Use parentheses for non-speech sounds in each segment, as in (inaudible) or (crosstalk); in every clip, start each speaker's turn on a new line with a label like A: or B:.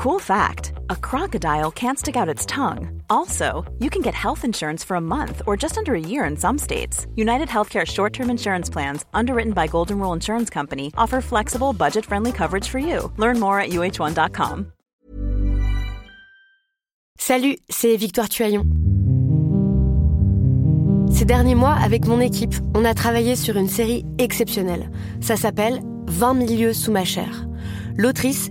A: Cool fact a crocodile can't stick out its tongue. Also, you can get health insurance for a month or just under a year in some states. United Healthcare short term insurance plans, underwritten by Golden Rule Insurance Company, offer flexible, budget friendly coverage for you. Learn more at uh1.com.
B: Salut, c'est Victoire Tuaillon. Ces derniers mois, avec mon équipe, on a travaillé sur une série exceptionnelle. Ça s'appelle 20 milieux sous ma chair. L'autrice,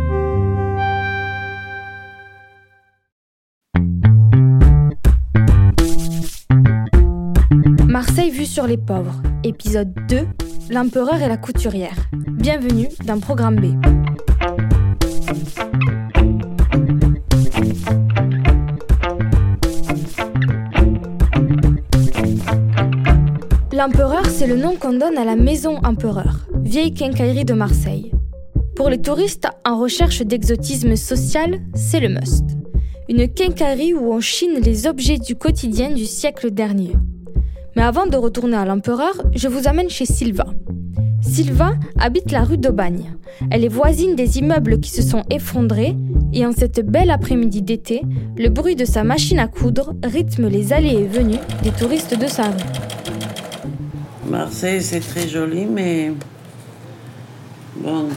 C: Vue sur les pauvres, épisode 2, l'empereur et la couturière. Bienvenue dans Programme B. L'empereur, c'est le nom qu'on donne à la maison empereur, vieille quincaillerie de Marseille. Pour les touristes en recherche d'exotisme social, c'est le must. Une quincaillerie où on chine les objets du quotidien du siècle dernier. Mais avant de retourner à l'empereur, je vous amène chez Sylva. Sylva habite la rue d'Aubagne. Elle est voisine des immeubles qui se sont effondrés et en cette belle après-midi d'été, le bruit de sa machine à coudre rythme les allées et venues des touristes de sa rue.
D: Marseille, c'est très joli, mais bon.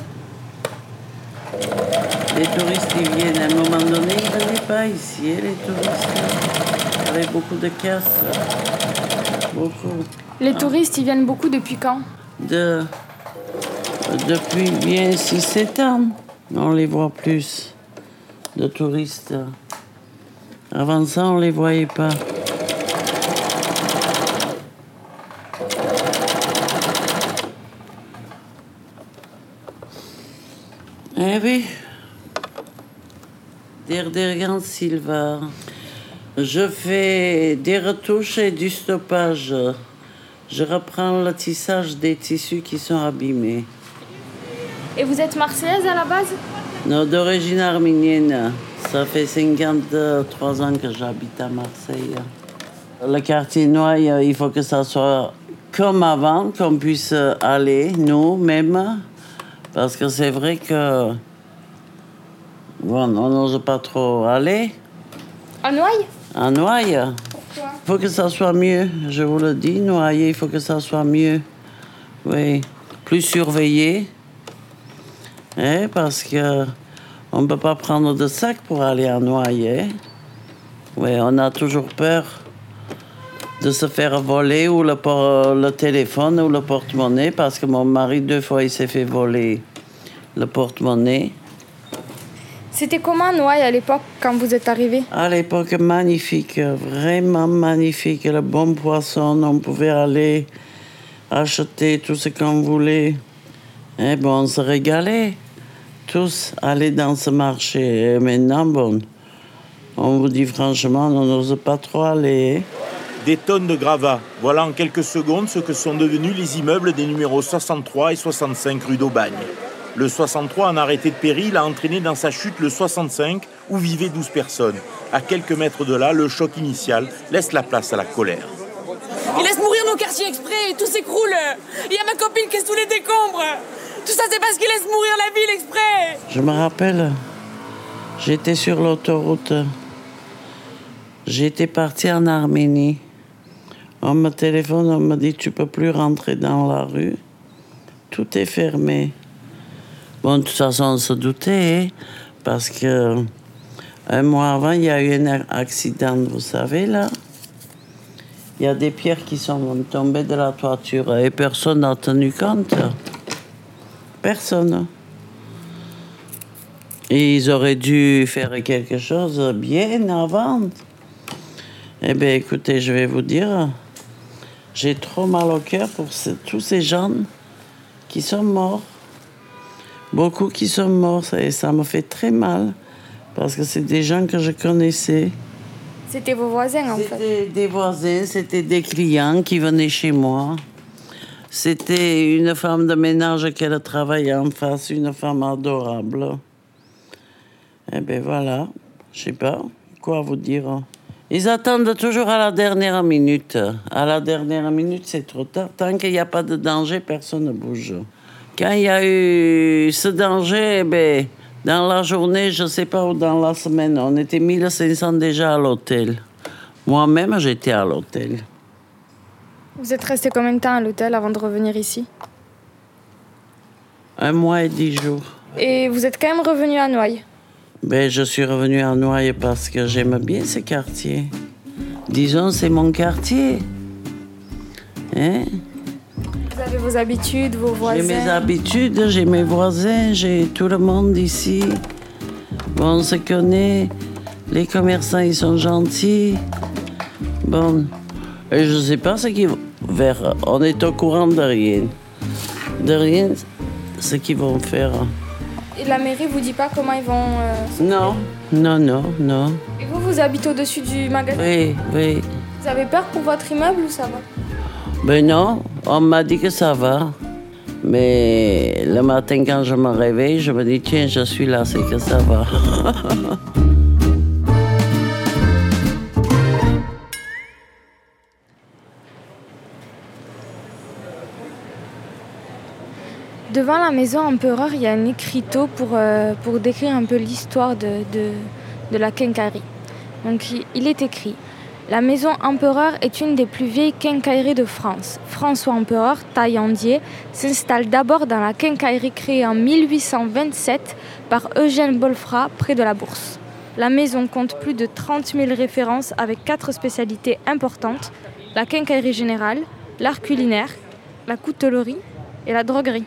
D: Les touristes, ils viennent à un moment donné, ils ne venaient pas ici, hein, les touristes. Avait beaucoup de casse. Beaucoup.
C: Les touristes, ils viennent beaucoup depuis quand
D: De, depuis bien 6-7 ans, on les voit plus, de touristes. Avant ça, on les voyait pas. Eh oui. Der Dergan Silva. Je fais des retouches et du stoppage. Je reprends le tissage des tissus qui sont abîmés.
C: Et vous êtes marseillaise à la base?
D: Non, d'origine arménienne. Ça fait 53 ans que j'habite à Marseille. Le quartier Noailles, il faut que ça soit comme avant, qu'on puisse aller, nous-mêmes. Parce que c'est vrai que. Bon, on n'ose pas trop aller.
C: À Noailles?
D: Noailles.
C: Pourquoi
D: Il faut que ça soit mieux, je vous le dis, Noailles, il faut que ça soit mieux. Oui, plus surveillé. Hein, parce que on ne peut pas prendre de sac pour aller à hein. Oui, on a toujours peur de se faire voler ou le, le téléphone ou le porte-monnaie parce que mon mari, deux fois, il s'est fait voler le porte-monnaie.
C: C'était comment Noailles à l'époque quand vous êtes arrivé?
D: À l'époque, magnifique, vraiment magnifique. Le bon poisson, on pouvait aller acheter tout ce qu'on voulait. Et bon, on se régalait. Tous aller dans ce marché. Et maintenant, bon, on vous dit franchement, on n'ose pas trop aller.
E: Des tonnes de gravats. Voilà en quelques secondes ce que sont devenus les immeubles des numéros 63 et 65 rue d'Aubagne. Le 63 en arrêté de péril a entraîné dans sa chute le 65 où vivaient 12 personnes. À quelques mètres de là, le choc initial laisse la place à la colère.
F: Ils laissent mourir nos quartiers exprès, tout s'écroule. Il y a ma copine qui est sous les décombres. Tout ça, c'est parce qu'ils laissent mourir la ville exprès.
D: Je me rappelle, j'étais sur l'autoroute. J'étais parti en Arménie. On me téléphone, on me dit tu peux plus rentrer dans la rue. Tout est fermé. Bon, de toute façon, on se doutait, hein, parce que un mois avant, il y a eu un accident, vous savez, là. Il y a des pierres qui sont tombées de la toiture et personne n'a tenu compte. Personne. Ils auraient dû faire quelque chose bien avant. Eh bien, écoutez, je vais vous dire, j'ai trop mal au cœur pour tous ces gens qui sont morts. Beaucoup qui sont morts, ça- et ça me fait très mal. Parce que c'est des gens que je connaissais.
C: C'était vos voisins en fait
D: C'était des voisins, c'était des clients qui venaient chez moi. C'était une femme de ménage qui a travaillé en face, une femme adorable. Eh bien voilà, je sais pas quoi vous dire. Ils attendent toujours à la dernière minute. À la dernière minute, c'est trop tard. Tant qu'il n'y a pas de danger, personne ne bouge. Quand il y a eu ce danger, ben, dans la journée, je ne sais pas, ou dans la semaine, on était 1500 déjà à l'hôtel. Moi-même, j'étais à l'hôtel.
C: Vous êtes resté combien de temps à l'hôtel avant de revenir ici?
D: Un mois et dix jours.
C: Et vous êtes quand même revenu à Noailles?
D: Ben, je suis revenu à Noailles parce que j'aime bien ce quartier. Disons, c'est mon quartier. Hein?
C: Vous avez vos habitudes, vos voisins
D: J'ai mes habitudes, j'ai mes voisins, j'ai tout le monde ici. Bon, on se connaît. Les commerçants, ils sont gentils. Bon, et je sais pas ce qu'ils vont faire. On est au courant de rien. De rien, ce qu'ils vont faire.
C: Et la mairie vous dit pas comment ils vont... euh,
D: Non, non, non, non.
C: Et vous, vous habitez au-dessus du magasin?
D: Oui, oui.
C: Vous avez peur pour votre immeuble ou ça va?
D: Ben non, on m'a dit que ça va. Mais le matin, quand je me réveille, je me dis, tiens, je suis là, c'est que ça va. (laughs)
C: Devant la maison empereur, il y a un écriteau pour, euh, pour décrire un peu l'histoire de, de, de la quincaillerie. Donc il est écrit La maison empereur est une des plus vieilles quincailleries de France. François Empereur, taillandier, s'installe d'abord dans la quincaillerie créée en 1827 par Eugène Bolfrat près de la Bourse. La maison compte plus de 30 000 références avec quatre spécialités importantes la quincaillerie générale, l'art culinaire, la coutellerie et la droguerie.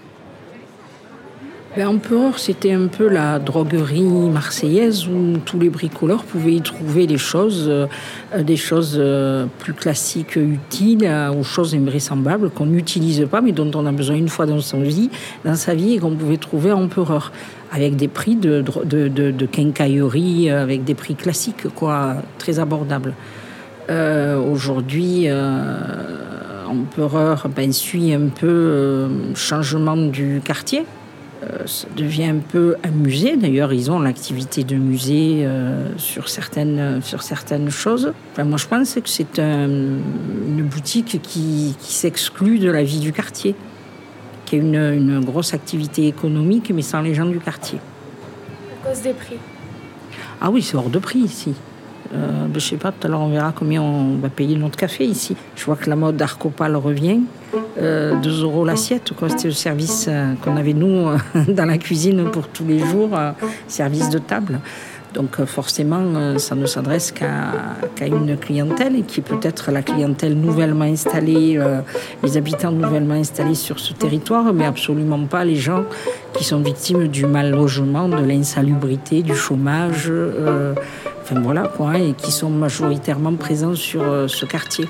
G: Ben, Empereur, c'était un peu la droguerie marseillaise où tous les bricoleurs pouvaient y trouver des choses, euh, des choses euh, plus classiques, utiles, euh, aux choses invraisemblables qu'on n'utilise pas, mais dont on a besoin une fois dans sa vie, et qu'on pouvait trouver à Empereur, avec des prix de, quincaillerie, avec des prix classiques, quoi, très abordables. Aujourd'hui, Empereur ben, suit un peu euh, changement du quartier. Euh, ça devient un peu un musée. D'ailleurs, ils ont l'activité de musée euh, sur, certaines, sur certaines choses. Enfin, moi, je pense que c'est un- une boutique qui, qui s'exclut de la vie du quartier, qui a une, une grosse activité économique, mais sans les gens du quartier.
C: À cause des prix.
G: Ah oui, c'est hors de prix ici. Euh, ben, je sais pas, tout à l'heure on verra combien on va payer notre café ici. Je vois que la mode Arcopal revient. Euh, 2 euros l'assiette. C'était le service euh, qu'on avait nous (laughs) dans la cuisine pour tous les jours, euh, service de table. Donc euh, forcément, ça ne s'adresse qu'à qu'à une clientèle qui peut-être la clientèle nouvellement installée, euh, les habitants nouvellement installés sur ce territoire, mais absolument pas les gens qui sont victimes du mal logement, de l'insalubrité, du chômage, euh, enfin voilà et qui sont majoritairement présents sur euh, ce quartier.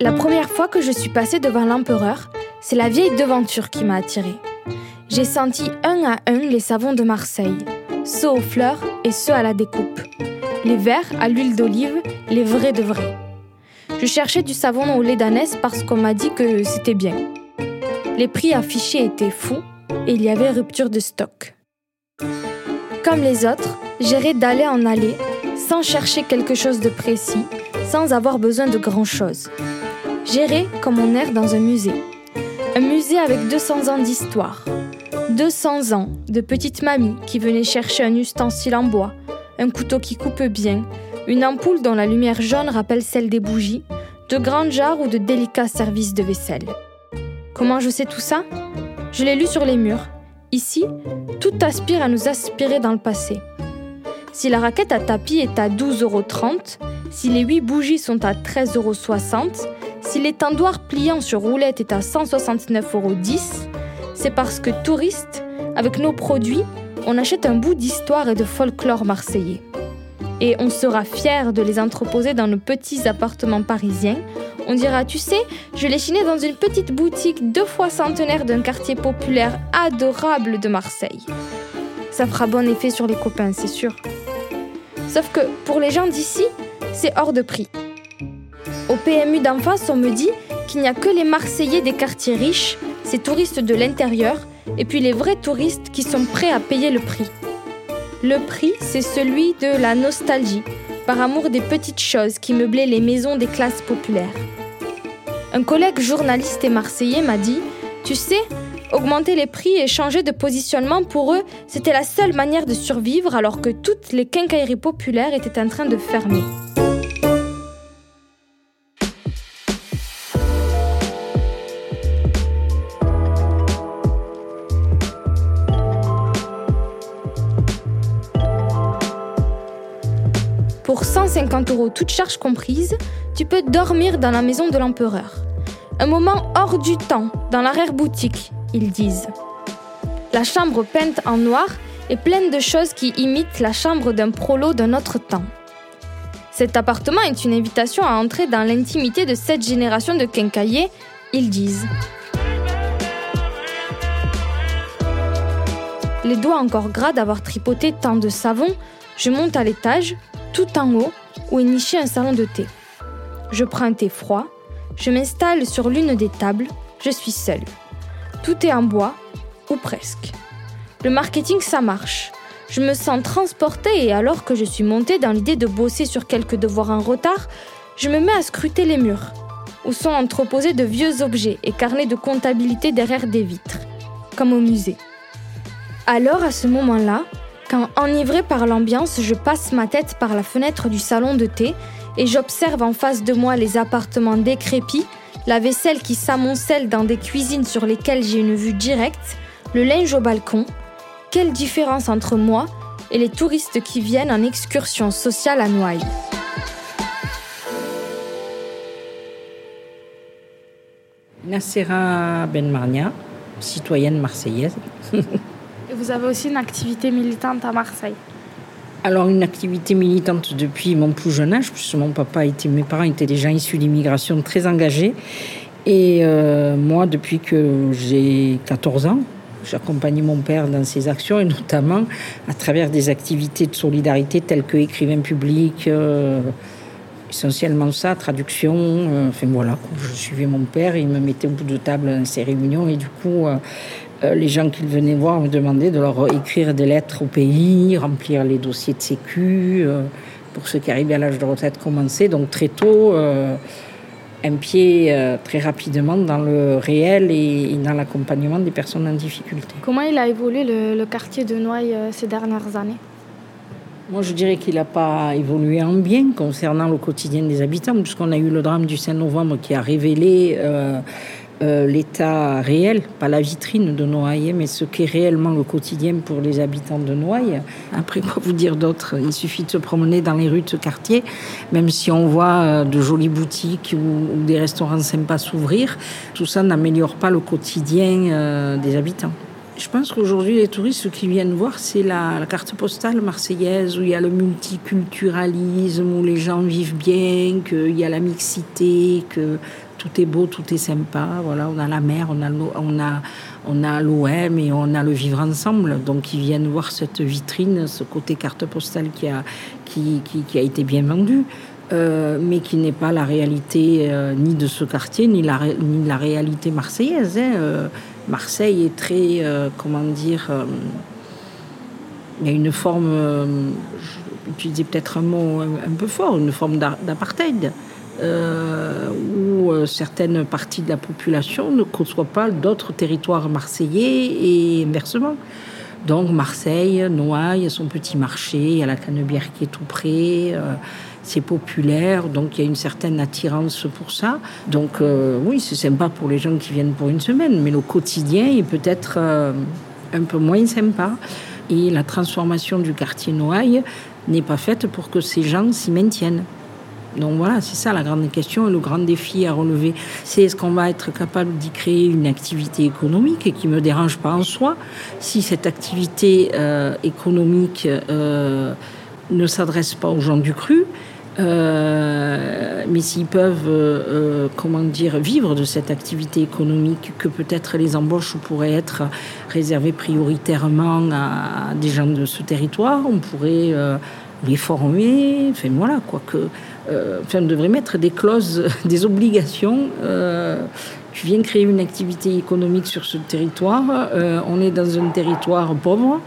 C: La première fois que je suis passée devant l'empereur, c'est la vieille devanture qui m'a attirée. J'ai senti un à un les savons de Marseille, ceux aux fleurs et ceux à la découpe. Les verts à l'huile d'olive, les vrais de vrais. Je cherchais du savon au lait d'ânesse parce qu'on m'a dit que c'était bien. Les prix affichés étaient fous et il y avait rupture de stock. Comme les autres, j'irais d'aller en aller, sans chercher quelque chose de précis, sans avoir besoin de grand-chose. J'irais comme on erre dans un musée. Un musée avec 200 ans d'histoire. 200 ans de petite mamie qui venait chercher un ustensile en bois, un couteau qui coupe bien, une ampoule dont la lumière jaune rappelle celle des bougies, de grandes jarres ou de délicats services de vaisselle. Comment je sais tout ça? Je l'ai lu sur les murs. Ici, tout aspire à nous aspirer dans le passé. Si la raquette à tapis est à 12,30 euros, si les 8 bougies sont à 13,60 euros, si l'étendoir pliant sur roulette est à 169,10 euros, c'est parce que touristes, avec nos produits, on achète un bout d'histoire et de folklore marseillais. Et on sera fier de les entreposer dans nos petits appartements parisiens, on dira, tu sais, je l'ai chiné dans une petite boutique deux fois centenaire d'un quartier populaire adorable de Marseille. Ça fera bon effet sur les copains, c'est sûr. Sauf que pour les gens d'ici, c'est hors de prix. Au PMU d'en face, on me dit qu'il n'y a que les Marseillais des quartiers riches, ces touristes de l'intérieur, et puis les vrais touristes qui sont prêts à payer le prix. Le prix, c'est celui de la nostalgie, par amour des petites choses qui meublaient les maisons des classes populaires. Un collègue journaliste et marseillais m'a dit Tu sais, augmenter les prix et changer de positionnement pour eux, c'était la seule manière de survivre alors que toutes les quincailleries populaires étaient en train de fermer. 150 euros, toutes charges comprises, tu peux dormir dans la maison de l'empereur. Un moment hors du temps, dans l'arrière-boutique, ils disent. La chambre peinte en noir est pleine de choses qui imitent la chambre d'un prolo d'un autre temps. Cet appartement est une invitation à entrer dans l'intimité de cette génération de quincaillers, ils disent. Les doigts encore gras d'avoir tripoté tant de savon, je monte à l'étage tout en haut où est niché un salon de thé. Je prends un thé froid, je m'installe sur l'une des tables, je suis seule. Tout est en bois, ou presque. Le marketing, ça marche. Je me sens transportée et alors que je suis montée dans l'idée de bosser sur quelques devoirs en retard, je me mets à scruter les murs, où sont entreposés de vieux objets et carnets de comptabilité derrière des vitres, comme au musée. Alors, à ce moment-là, quand enivré par l'ambiance, je passe ma tête par la fenêtre du salon de thé et j'observe en face de moi les appartements décrépits, la vaisselle qui s'amoncelle dans des cuisines sur lesquelles j'ai une vue directe, le linge au balcon. Quelle différence entre moi et les touristes qui viennent en excursion sociale à Noailles.
G: Nassera Benmarnia, citoyenne marseillaise. (laughs)
H: Vous avez aussi une activité militante à Marseille
G: alors une activité militante depuis mon plus jeune âge, puisque mon papa était, mes parents étaient des gens issus d'immigration très engagés. Et euh, moi, depuis que j'ai 14 ans, j'accompagnais mon père dans ses actions et notamment à travers des activités de solidarité telles que écrivain public, euh, essentiellement ça, traduction. Euh, enfin voilà, je suivais mon père, il me mettait au bout de table dans ses réunions et du coup euh, les gens qui venaient voir me demandaient de leur écrire des lettres au pays, remplir les dossiers de sécu, euh, pour ceux qui arrivaient à l'âge de retraite commencer. Donc très tôt, euh, un pied très rapidement dans le réel et, dans l'accompagnement des personnes en difficulté.
H: Comment il a évolué le, quartier de Noailles ces dernières années?
G: Moi, je dirais qu'il n'a pas évolué en bien concernant le quotidien des habitants, puisqu'on a eu le drame du 5 novembre qui a révélé euh, l'état réel, pas la vitrine de Noailles, mais ce qu'est réellement le quotidien pour les habitants de Noailles. Après, quoi vous dire d'autre? Il suffit de se promener dans les rues de ce quartier, même si on voit euh, de jolies boutiques ou, des restaurants sympas s'ouvrir, tout ça n'améliore pas le quotidien euh, des habitants. Je pense qu'aujourd'hui, les touristes, ce qu'ils viennent voir, c'est la, la, carte postale marseillaise, où il y a le multiculturalisme, où les gens vivent bien, qu'il y a la mixité, que tout est beau, tout est sympa. Voilà, on a la mer, on a on a on a l'OM et on a le vivre ensemble. Donc ils viennent voir cette vitrine, ce côté carte postale qui a qui, qui, a été bien vendu. Euh, mais qui n'est pas la réalité euh, ni de ce quartier, ni la, ni la réalité marseillaise. Hein. Euh, Marseille est très, comment dire, il y a une forme, j'utilisais peut-être un mot un, peu fort, une forme d'apartheid. Euh, où euh, certaines parties de la population ne côtoient pas d'autres territoires marseillais et inversement. Donc Marseille, Noailles, son petit marché, il y a la Canebière qui est tout près, euh, c'est populaire, donc il y a une certaine attirance pour ça. Donc oui, c'est sympa pour les gens qui viennent pour une semaine, mais le quotidien est peut-être un peu moins sympa. Et la transformation du quartier Noailles n'est pas faite pour que ces gens s'y maintiennent. Donc voilà, c'est ça la grande question et le grand défi à relever. C'est est-ce qu'on va être capable d'y créer une activité économique qui ne me dérange pas en soi Si cette activité euh, économique euh, ne s'adressent pas aux gens du cru, euh, mais s'ils peuvent, comment dire, vivre de cette activité économique, que peut-être les embauches pourraient être réservées prioritairement à, des gens de ce territoire, on pourrait les former, enfin voilà, quoi que, enfin, on devrait mettre des clauses, (laughs) des obligations. tu viens créer une activité économique sur ce territoire, on est dans un territoire pauvre.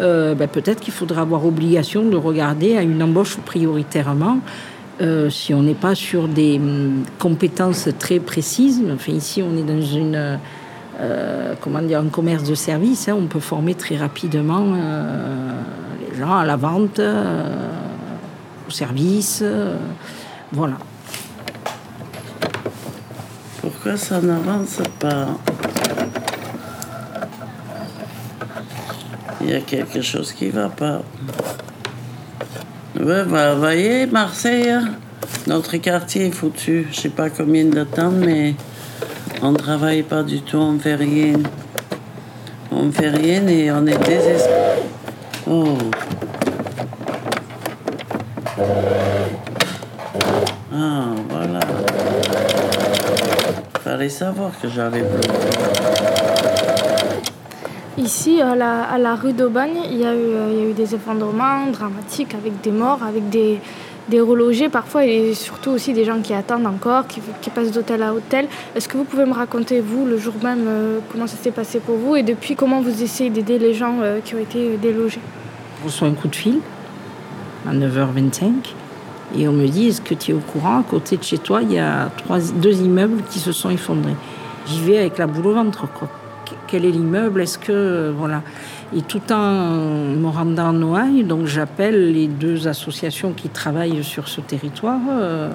G: Euh, ben, peut-être qu'il faudra avoir obligation de regarder à une embauche prioritairement. Euh, si on n'est pas sur des hum, compétences très précises, enfin ici on est dans une euh, comment dire un commerce de services, hein, on peut former très rapidement les gens à la vente, au service, voilà.
D: Pourquoi ça n'avance pas? Il y a quelque chose qui va pas. Voyez, Marseille, hein, notre quartier est foutu. Je sais pas combien de temps, mais on travaille pas du tout, on fait rien. On fait rien et on est désespéré. Oh. Ah, voilà. Fallait savoir que j'avais bloqué.
H: Ici, à la, rue d'Aubagne, il, y a eu, il y a eu des effondrements dramatiques avec des morts, avec des, des relogés parfois et surtout aussi des gens qui attendent encore, qui, passent d'hôtel à hôtel. Est-ce que vous pouvez me raconter, vous, le jour même, euh, comment ça s'est passé pour vous et depuis comment vous essayez d'aider les gens euh, qui ont été délogés?
G: Je reçois un coup de fil à 9h25 et on me dit Est-ce que tu es au courant À côté de chez toi, il y a deux immeubles qui se sont effondrés. J'y vais avec la boule au ventre. Quel est l'immeuble, est-ce que voilà. Et tout en me rendant en Noailles, donc j'appelle les deux associations qui travaillent sur ce territoire. Euh,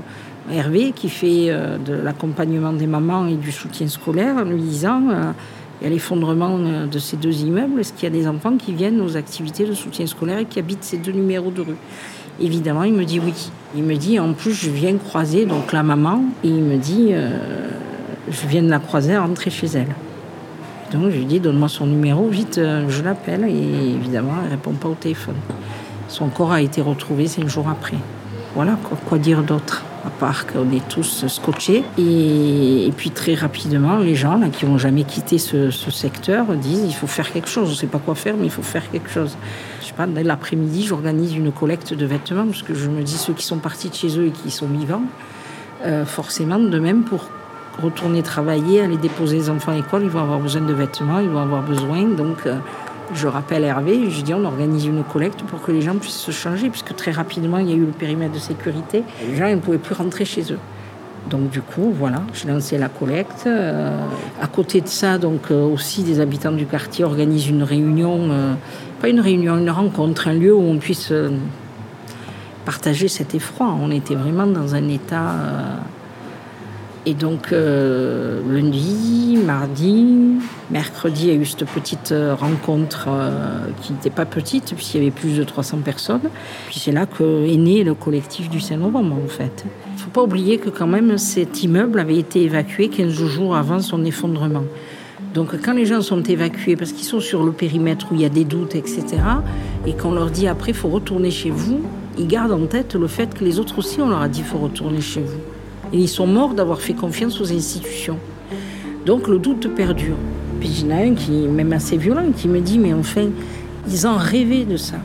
G: Hervé qui fait euh, de l'accompagnement des mamans et du soutien scolaire en lui disant euh, il y a l'effondrement de ces deux immeubles, est-ce qu'il y a des enfants qui viennent aux activités de soutien scolaire et qui habitent ces deux numéros de rue? Évidemment, il me dit oui. Il me dit en plus je viens croiser donc la maman et il me dit je viens de la croiser à rentrer chez elle. Donc je lui dis donne-moi son numéro, vite, euh, je l'appelle et évidemment elle répond pas au téléphone. Son corps a été retrouvé cinq jours après. Voilà, quoi, dire d'autre? À part est tous scotchés. Et, puis très rapidement, les gens là, qui n'ont jamais quitté ce, secteur disent il faut faire quelque chose. Je ne sais pas quoi faire, mais il faut faire quelque chose. Je sais pas, dès l'après-midi, j'organise une collecte de vêtements parce que je me dis ceux qui sont partis de chez eux et qui sont vivants, euh, forcément de même pour retourner travailler, aller déposer les enfants à l'école, ils vont avoir besoin de vêtements, ils vont avoir besoin. Donc, euh, je rappelle Hervé, je dis on organise une collecte pour que les gens puissent se changer, puisque très rapidement, il y a eu le périmètre de sécurité. Les gens ne pouvaient plus rentrer chez eux. Donc du coup, voilà, j'ai lancé la collecte. Euh, à côté de ça, donc euh, aussi des habitants du quartier organisent une réunion, pas une réunion, une rencontre, un lieu où on puisse partager cet effroi. On était vraiment dans un état et donc euh, lundi, mardi, mercredi, il y a eu cette petite euh, rencontre euh, qui n'était pas petite puisqu'il y avait plus de 300 personnes. Puis c'est là que est né le collectif du 5 novembre en fait. Il ne faut pas oublier que quand même cet immeuble avait été évacué 15 jours avant son effondrement. Donc quand les gens sont évacués parce qu'ils sont sur le périmètre où il y a des doutes, etc., et qu'on leur dit après il faut retourner chez vous, ils gardent en tête le fait que les autres aussi on leur a dit il faut retourner chez vous. Et ils sont morts d'avoir fait confiance aux institutions. Donc le doute perdure. Puis il y en a un qui est même assez violent, qui me dit, mais enfin, ils ont rêvé de ça.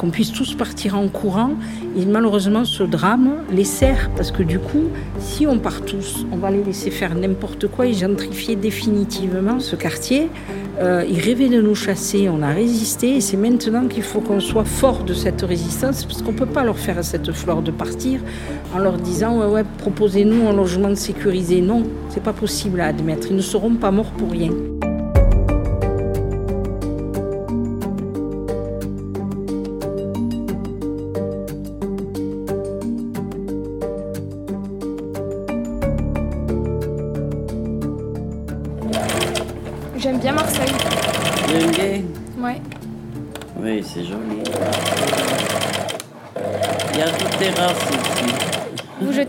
G: Qu'on puisse tous partir en courant. Et malheureusement, ce drame les sert, parce que du coup, si on part tous, on va les laisser faire n'importe quoi et gentrifier définitivement ce quartier. Euh, ils rêvaient de nous chasser, on a résisté et c'est maintenant qu'il faut qu'on soit fort de cette résistance parce qu'on ne peut pas leur faire cette fleur de partir en leur disant ouais, ouais proposez-nous un logement sécurisé. Non, c'est pas possible à admettre. Ils ne seront pas morts pour rien.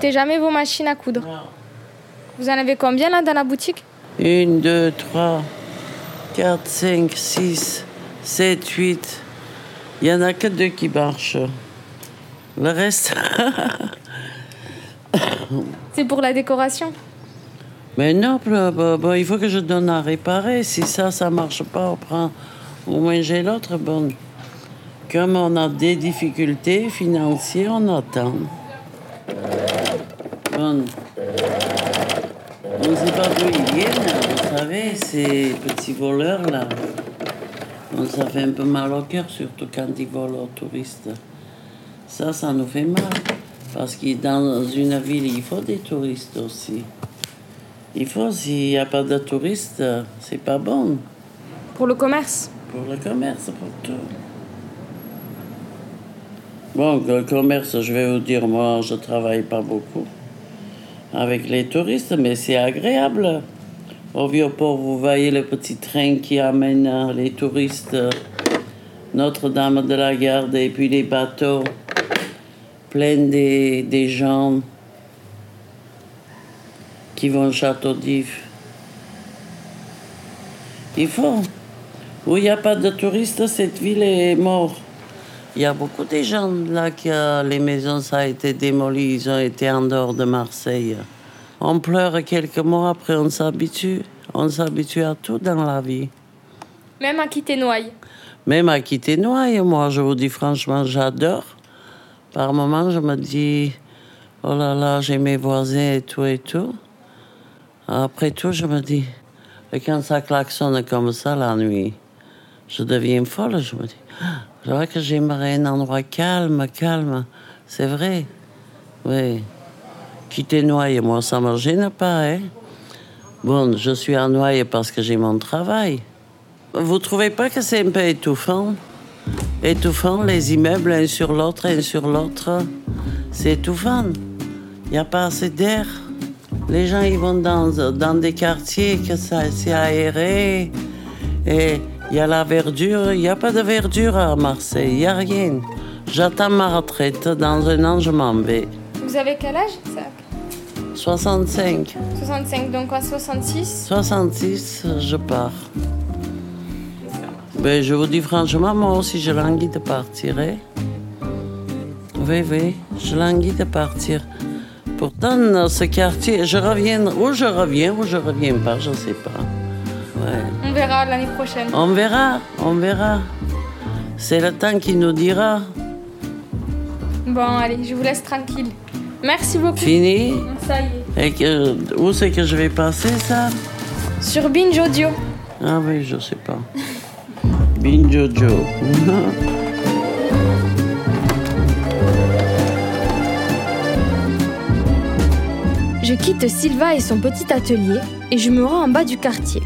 H: Jamais vos machines à coudre
D: Non.
H: Vous en avez combien là dans la boutique?
D: Une, deux, trois, quatre, cinq, six, sept, huit, Il y en a que deux qui marchent. Le reste. (laughs)
C: C'est pour la décoration?
D: Mais non, bah, bah, bah, il faut que je donne à réparer. Si ça, ça marche pas, on prend au moins j'ai l'autre. Bon, comme on a des difficultés financières, on attend. Bon. On ne sait pas d'où ils viennent, vous savez, ces petits voleurs-là. Bon, ça fait un peu mal au cœur, surtout quand ils volent aux touristes. Ça, ça nous fait mal. Parce que dans une ville, il faut des touristes aussi. Il faut, s'il n'y a pas de touristes, c'est pas bon.
C: Pour le commerce
D: Pour le commerce, pour tout. Bon, le commerce, je vais vous dire, moi, je travaille pas beaucoup avec les touristes, mais c'est agréable. Au Vieux-Port, vous voyez le petit train qui amène euh, les touristes, euh, Notre-Dame de la Garde, et puis les bateaux pleins des, des gens qui vont au Château d'If. Il faut. Où il n'y a pas de touristes, cette ville est morte. Il y a beaucoup de gens là que les maisons ça a été démolies, ils ont été en dehors de Marseille. On pleure quelques mois, après on s'habitue. On s'habitue à tout dans la vie.
C: Même à quitter Noailles
D: Même à quitter Noailles, moi je vous dis franchement, j'adore. Par moments, je me dis, oh là là, j'ai mes voisins et tout et tout. Après tout, je me dis, et quand ça klaxonne comme ça la nuit, je deviens folle, je me dis, ah, je vois que j'aimerais un endroit calme, calme. C'est vrai. Oui. Quitter Noyer, moi, ça me gêne pas, hein. Bon, je suis à Noyer parce que j'ai mon travail. Vous trouvez pas que c'est un peu étouffant? Étouffant, les immeubles un sur l'autre, un sur l'autre. C'est étouffant. Il n'y a pas assez d'air. Les gens, ils vont dans, dans des quartiers que ça c'est aéré. Et il y a la verdure. Il n'y a pas de verdure à Marseille. Il n'y a rien. J'attends ma retraite. Dans un an, je m'en vais.
C: Vous avez quel âge ça
D: 65.
C: 65, donc à 66
D: 66, je pars. Ben, je vous dis franchement, moi aussi, je languis de partir. hein. Oui, oui, je languis de partir. Pourtant, dans ce quartier, je reviens, ou je reviens, ou je reviens pas, je sais pas. Ouais.
C: On verra l'année prochaine.
D: On verra, on verra. C'est le temps qui nous dira.
C: Bon, allez, je vous laisse tranquille. Merci beaucoup.
D: Fini
C: Ça y est.
D: Et que, où c'est que je vais passer ça?
C: Sur Binge Audio.
D: Ah oui, je sais pas. (laughs) Bin Jojo. (laughs)
C: Je quitte Silva et son petit atelier et je me rends en bas du quartier.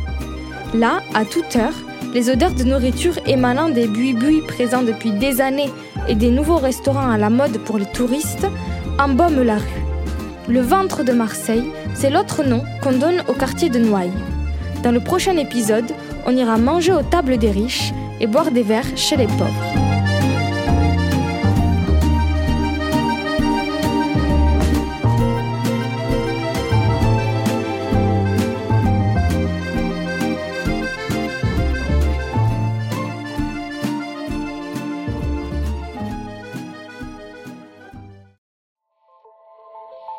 C: Là, à toute heure, les odeurs de nourriture émanant des buis-buis présents depuis des années et des nouveaux restaurants à la mode pour les touristes embaument la rue. Le ventre de Marseille, c'est l'autre nom qu'on donne au quartier de Noailles. Dans le prochain épisode, on ira manger aux tables des riches et boire des verres chez les pauvres.